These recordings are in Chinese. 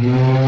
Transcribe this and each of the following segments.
快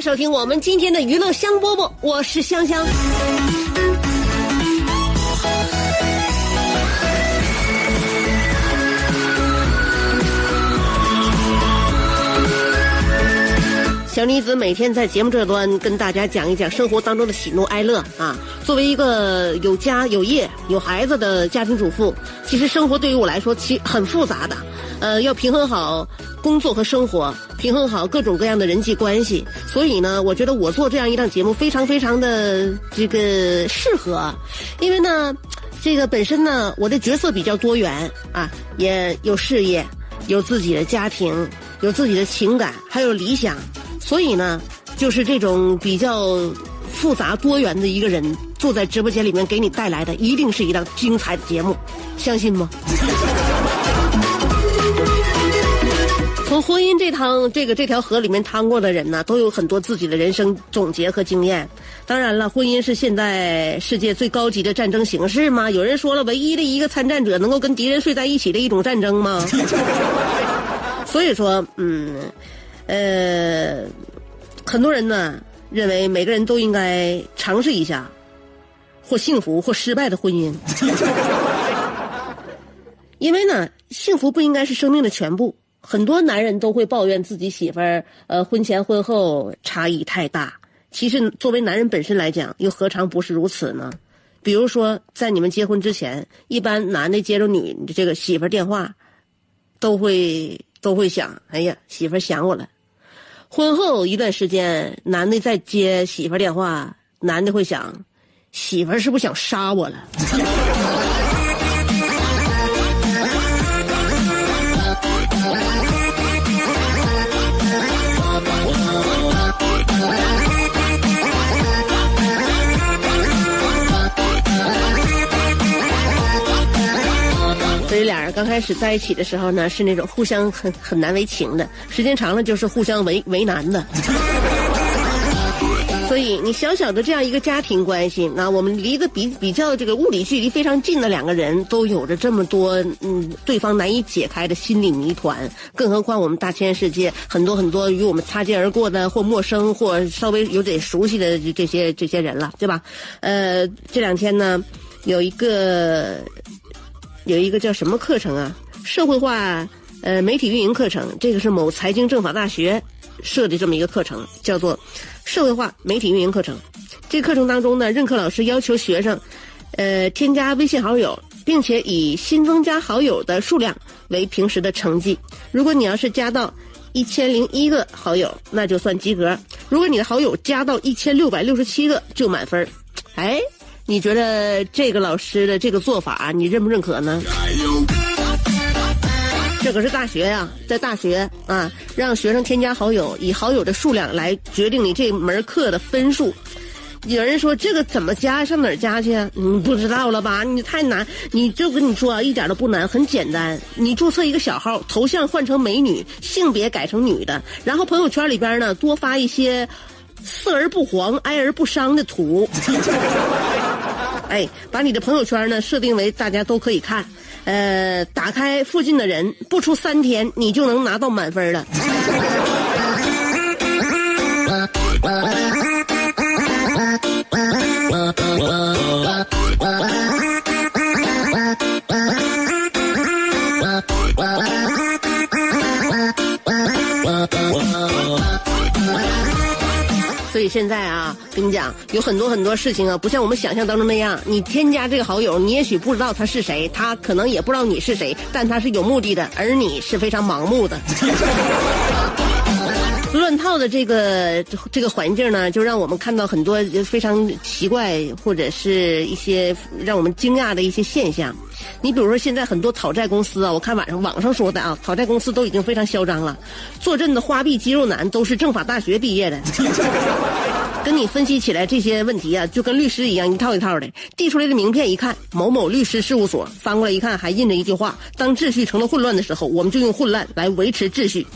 收听我们今天的娱乐香饽饽，我是香香。小妮子每天在节目这端跟大家讲一讲生活当中的喜怒哀乐啊。作为一个有家有业有孩子的家庭主妇，其实生活对于我来说其很复杂的，呃，要平衡好工作和生活，平衡好各种各样的人际关系。所以呢，我觉得我做这样一档节目非常非常的这个适合，因为呢，这个本身呢，我的角色比较多元啊，也有事业，有自己的家庭，有自己的情感，还有理想。所以呢，就是这种比较复杂多元的一个人，坐在直播间里面给你带来的，一定是一档精彩的节目，相信吗？从婚姻这趟这个这条河里面趟过的人呢，都有很多自己的人生总结和经验。当然了，婚姻是现在世界最高级的战争形式吗？有人说了，唯一的一个参战者能够跟敌人睡在一起的一种战争吗？所以说，嗯。呃，很多人呢认为每个人都应该尝试一下，或幸福或失败的婚姻，因为呢，幸福不应该是生命的全部。很多男人都会抱怨自己媳妇儿，呃，婚前婚后差异太大。其实，作为男人本身来讲，又何尝不是如此呢？比如说，在你们结婚之前，一般男的接着女这个媳妇儿电话，都会都会想，哎呀，媳妇儿想我了。婚后一段时间，男的再接媳妇儿电话，男的会想，媳妇儿是不是想杀我了？刚开始在一起的时候呢，是那种互相很很难为情的，时间长了就是互相为为难的。所以你小小的这样一个家庭关系，那我们离得比比较这个物理距离非常近的两个人，都有着这么多嗯对方难以解开的心理谜团，更何况我们大千世界很多很多与我们擦肩而过的或陌生或稍微有点熟悉的这些这些人了，对吧？呃，这两天呢，有一个。有一个叫什么课程啊？社会化呃媒体运营课程，这个是某财经政法大学设的这么一个课程，叫做社会化媒体运营课程。这课程当中呢，任课老师要求学生，呃，添加微信好友，并且以新增加好友的数量为平时的成绩。如果你要是加到一千零一个好友，那就算及格；如果你的好友加到一千六百六十七个，就满分。哎。你觉得这个老师的这个做法，你认不认可呢？这可是大学呀，在大学啊，让学生添加好友，以好友的数量来决定你这门课的分数。有人说这个怎么加？上哪儿加去啊？你不知道了吧？你太难，你就跟你说啊，一点都不难，很简单。你注册一个小号，头像换成美女，性别改成女的，然后朋友圈里边呢多发一些色而不黄、哀而不伤的图。哎，把你的朋友圈呢设定为大家都可以看，呃，打开附近的人，不出三天你就能拿到满分了。所以现在啊，跟你讲，有很多很多事情啊，不像我们想象当中那样。你添加这个好友，你也许不知道他是谁，他可能也不知道你是谁，但他是有目的的，而你是非常盲目的。乱套的这个这个环境呢，就让我们看到很多非常奇怪或者是一些让我们惊讶的一些现象。你比如说，现在很多讨债公司啊，我看网上网上说的啊，讨债公司都已经非常嚣张了，坐镇的花臂肌肉男都是政法大学毕业的，跟你分析起来这些问题啊，就跟律师一样一套一套的。递出来的名片一看，某某律师事务所，翻过来一看还印着一句话：当秩序成了混乱的时候，我们就用混乱来维持秩序。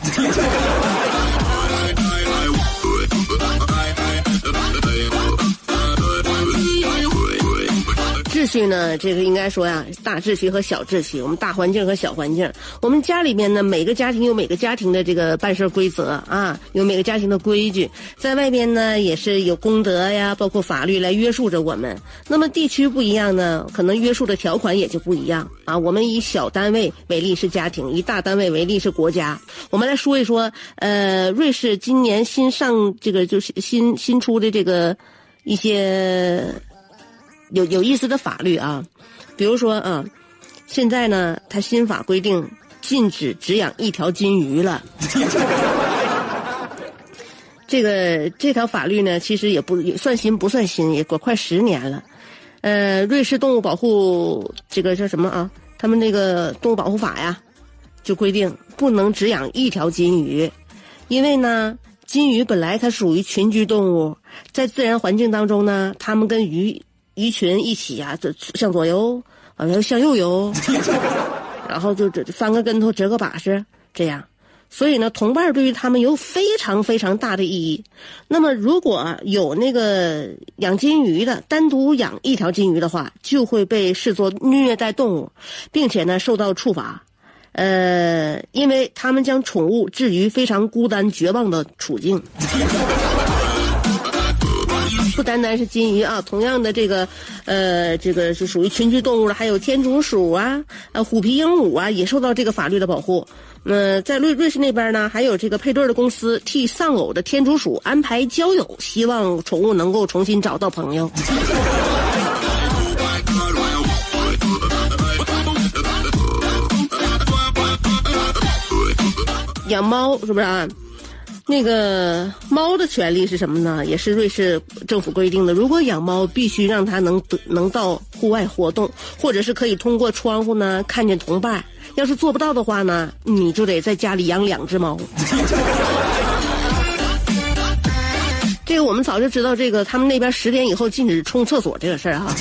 秩序呢？这个应该说呀，大秩序和小秩序，我们大环境和小环境。我们家里面呢，每个家庭有每个家庭的这个办事规则啊，有每个家庭的规矩。在外边呢，也是有公德呀，包括法律来约束着我们。那么地区不一样呢，可能约束的条款也就不一样啊。我们以小单位为例是家庭，以大单位为例是国家。我们来说一说，呃，瑞士今年新上这个就是新新出的这个一些。有有意思的法律啊，比如说啊，现在呢，他新法规定禁止只养一条金鱼了。这个这条法律呢，其实也不也算新不算新，也过快十年了。呃，瑞士动物保护这个叫什么啊？他们那个动物保护法呀，就规定不能只养一条金鱼，因为呢，金鱼本来它属于群居动物，在自然环境当中呢，它们跟鱼。鱼群一起呀，这向左游，啊，后向右游，然后就这翻个跟头，折个把式，这样。所以呢，同伴对于他们有非常非常大的意义。那么，如果有那个养金鱼的，单独养一条金鱼的话，就会被视作虐待动物，并且呢，受到处罚。呃，因为他们将宠物置于非常孤单、绝望的处境。不单单是金鱼啊，同样的这个，呃，这个是属于群居动物了，还有天竺鼠啊，呃，虎皮鹦鹉啊，也受到这个法律的保护。呃，在瑞瑞士那边呢，还有这个配对的公司替丧偶的天竺鼠安排交友，希望宠物能够重新找到朋友。养猫是不是啊？那个猫的权利是什么呢？也是瑞士政府规定的。如果养猫，必须让它能能到户外活动，或者是可以通过窗户呢看见同伴。要是做不到的话呢，你就得在家里养两只猫。这个我们早就知道，这个他们那边十点以后禁止冲厕所这个事儿哈。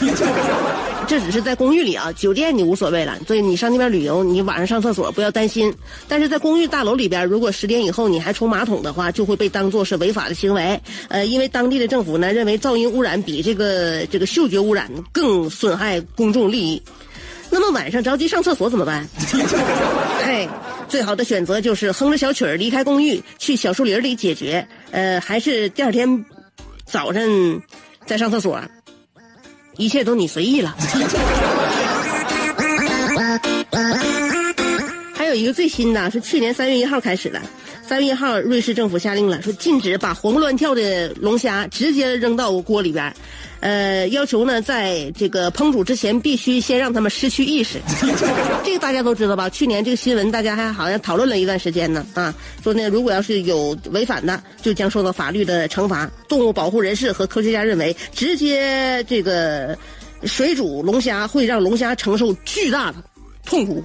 这只是在公寓里啊，酒店你无所谓了。所以你上那边旅游，你晚上上厕所不要担心。但是在公寓大楼里边，如果十点以后你还冲马桶的话，就会被当作是违法的行为。呃，因为当地的政府呢认为噪音污染比这个这个嗅觉污染更损害公众利益。那么晚上着急上厕所怎么办？哎，最好的选择就是哼着小曲儿离开公寓，去小树林里解决。呃，还是第二天早晨再上厕所。一切都你随意了。还有一个最新的，是去年三月一号开始的。三月一号，瑞士政府下令了，说禁止把活蹦乱跳的龙虾直接扔到锅里边。呃，要求呢，在这个烹煮之前，必须先让他们失去意识。这个大家都知道吧？去年这个新闻，大家还好像讨论了一段时间呢。啊，说呢，如果要是有违反的，就将受到法律的惩罚。动物保护人士和科学家认为，直接这个水煮龙虾会让龙虾承受巨大的痛苦。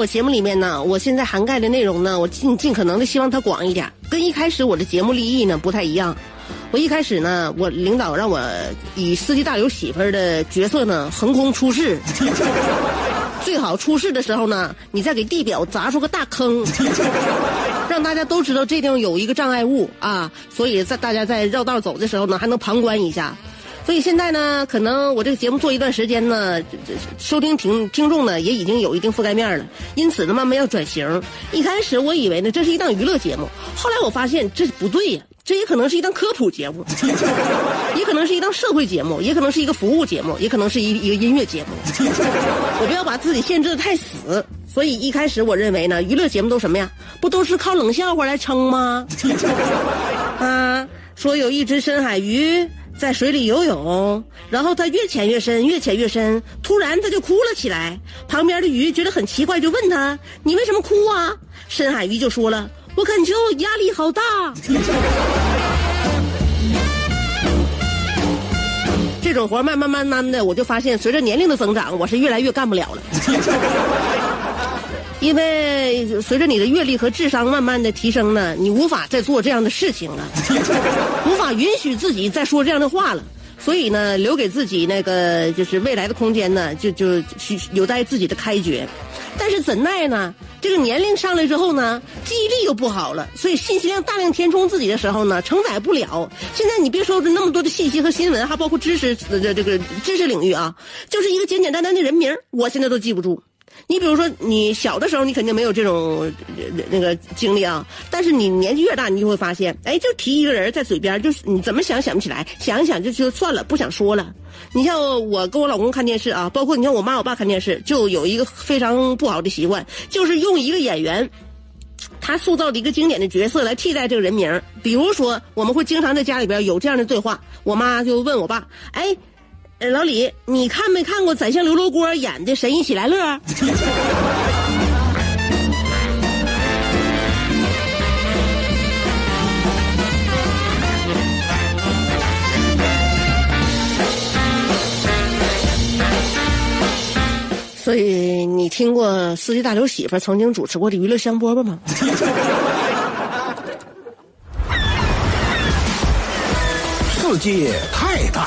我节目里面呢，我现在涵盖的内容呢，我尽尽可能的希望它广一点，跟一开始我的节目立意呢不太一样。我一开始呢，我领导让我以司机大刘媳妇儿的角色呢横空出世，最好出事的时候呢，你再给地表砸出个大坑，让大家都知道这地方有一个障碍物啊，所以在大家在绕道走的时候呢，还能旁观一下。所以现在呢，可能我这个节目做一段时间呢，收听听听众呢也已经有一定覆盖面了，因此呢，慢慢要转型。一开始我以为呢这是一档娱乐节目，后来我发现这不对呀，这也可能是一档科普节目，也可能是一档社会节目，也可能是一个服务节目，也可能是一一个音乐节目。我不要把自己限制的太死，所以一开始我认为呢，娱乐节目都什么呀？不都是靠冷笑话来撑吗？啊，说有一只深海鱼。在水里游泳，然后他越潜越深，越潜越深，突然他就哭了起来。旁边的鱼觉得很奇怪，就问他：“你为什么哭啊？”深海鱼就说了：“我感觉我压力好大。”这种活慢慢慢慢的，我就发现，随着年龄的增长，我是越来越干不了了。因为随着你的阅历和智商慢慢的提升呢，你无法再做这样的事情了，无法允许自己再说这样的话了，所以呢，留给自己那个就是未来的空间呢，就就需有待自己的开掘。但是怎奈呢，这个年龄上来之后呢，记忆力又不好了，所以信息量大量填充自己的时候呢，承载不了。现在你别说那么多的信息和新闻，还包括知识这这个知识领域啊，就是一个简简单单的人名，我现在都记不住。你比如说，你小的时候你肯定没有这种那个经历啊，但是你年纪越大，你就会发现，哎，就提一个人在嘴边，就是你怎么想想不起来，想一想就就算了，不想说了。你像我跟我老公看电视啊，包括你像我妈我爸看电视，就有一个非常不好的习惯，就是用一个演员他塑造的一个经典的角色来替代这个人名。比如说，我们会经常在家里边有这样的对话，我妈就问我爸，哎。老李，你看没看过宰相刘罗锅演的《神医喜来乐》？所以你听过司机大刘媳妇曾经主持过的娱乐香饽饽吗？世界太大。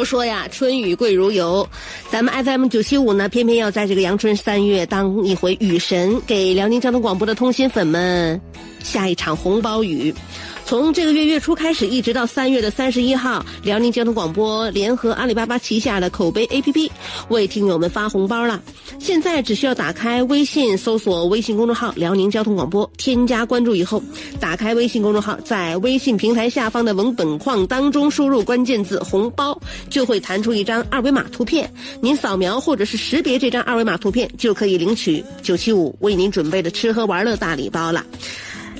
都说呀，春雨贵如油，咱们 FM 九七五呢，偏偏要在这个阳春三月当一回雨神，给辽宁交通广播的通心粉们下一场红包雨。从这个月月初开始，一直到三月的三十一号，辽宁交通广播联合阿里巴巴旗下的口碑 APP 为听友们发红包了。现在只需要打开微信，搜索微信公众号“辽宁交通广播”，添加关注以后，打开微信公众号，在微信平台下方的文本框当中输入关键字“红包”，就会弹出一张二维码图片。您扫描或者是识别这张二维码图片，就可以领取九七五为您准备的吃喝玩乐大礼包了。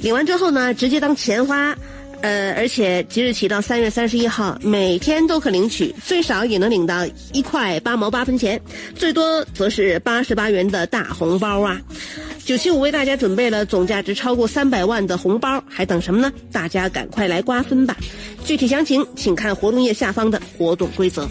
领完之后呢，直接当钱花，呃，而且即日起到三月三十一号，每天都可领取，最少也能领到一块八毛八分钱，最多则是八十八元的大红包啊！九七五为大家准备了总价值超过三百万的红包，还等什么呢？大家赶快来瓜分吧！具体详情请看活动页下方的活动规则。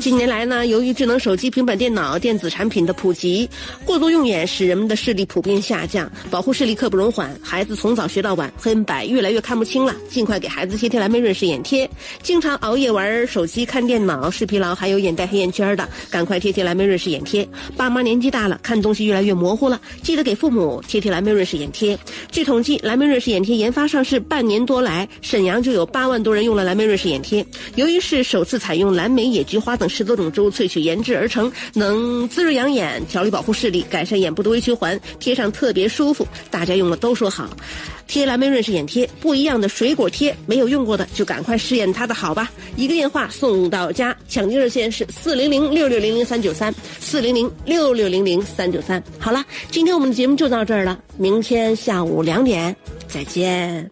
近年来呢，由于智能手机、平板电脑、电子产品的普及，过度用眼使人们的视力普遍下降，保护视力刻不容缓。孩子从早学到晚，黑白越来越看不清了，尽快给孩子贴贴蓝莓润视眼贴。经常熬夜玩手机、看电脑、视疲劳，还有眼袋、黑眼圈的，赶快贴贴蓝莓润视眼贴。爸妈年纪大了，看东西越来越模糊了，记得给父母贴贴蓝莓润视眼贴。据统计，蓝莓润视眼贴研发上市半年多来，沈阳就有八万多人用了蓝莓润视眼贴。由于是首次采用蓝莓、野菊花等十多种植物萃取研制而成，能滋润养眼、调理保护视力、改善眼部的微循环，贴上特别舒服，大家用了都说好。贴蓝莓润视眼贴，不一样的水果贴，没有用过的就赶快试验它的好吧。一个电话送到家，抢救热线是四零零六六零零三九三，四零零六六零零三九三。好了，今天我们的节目就到这儿了，明天下午两点再见。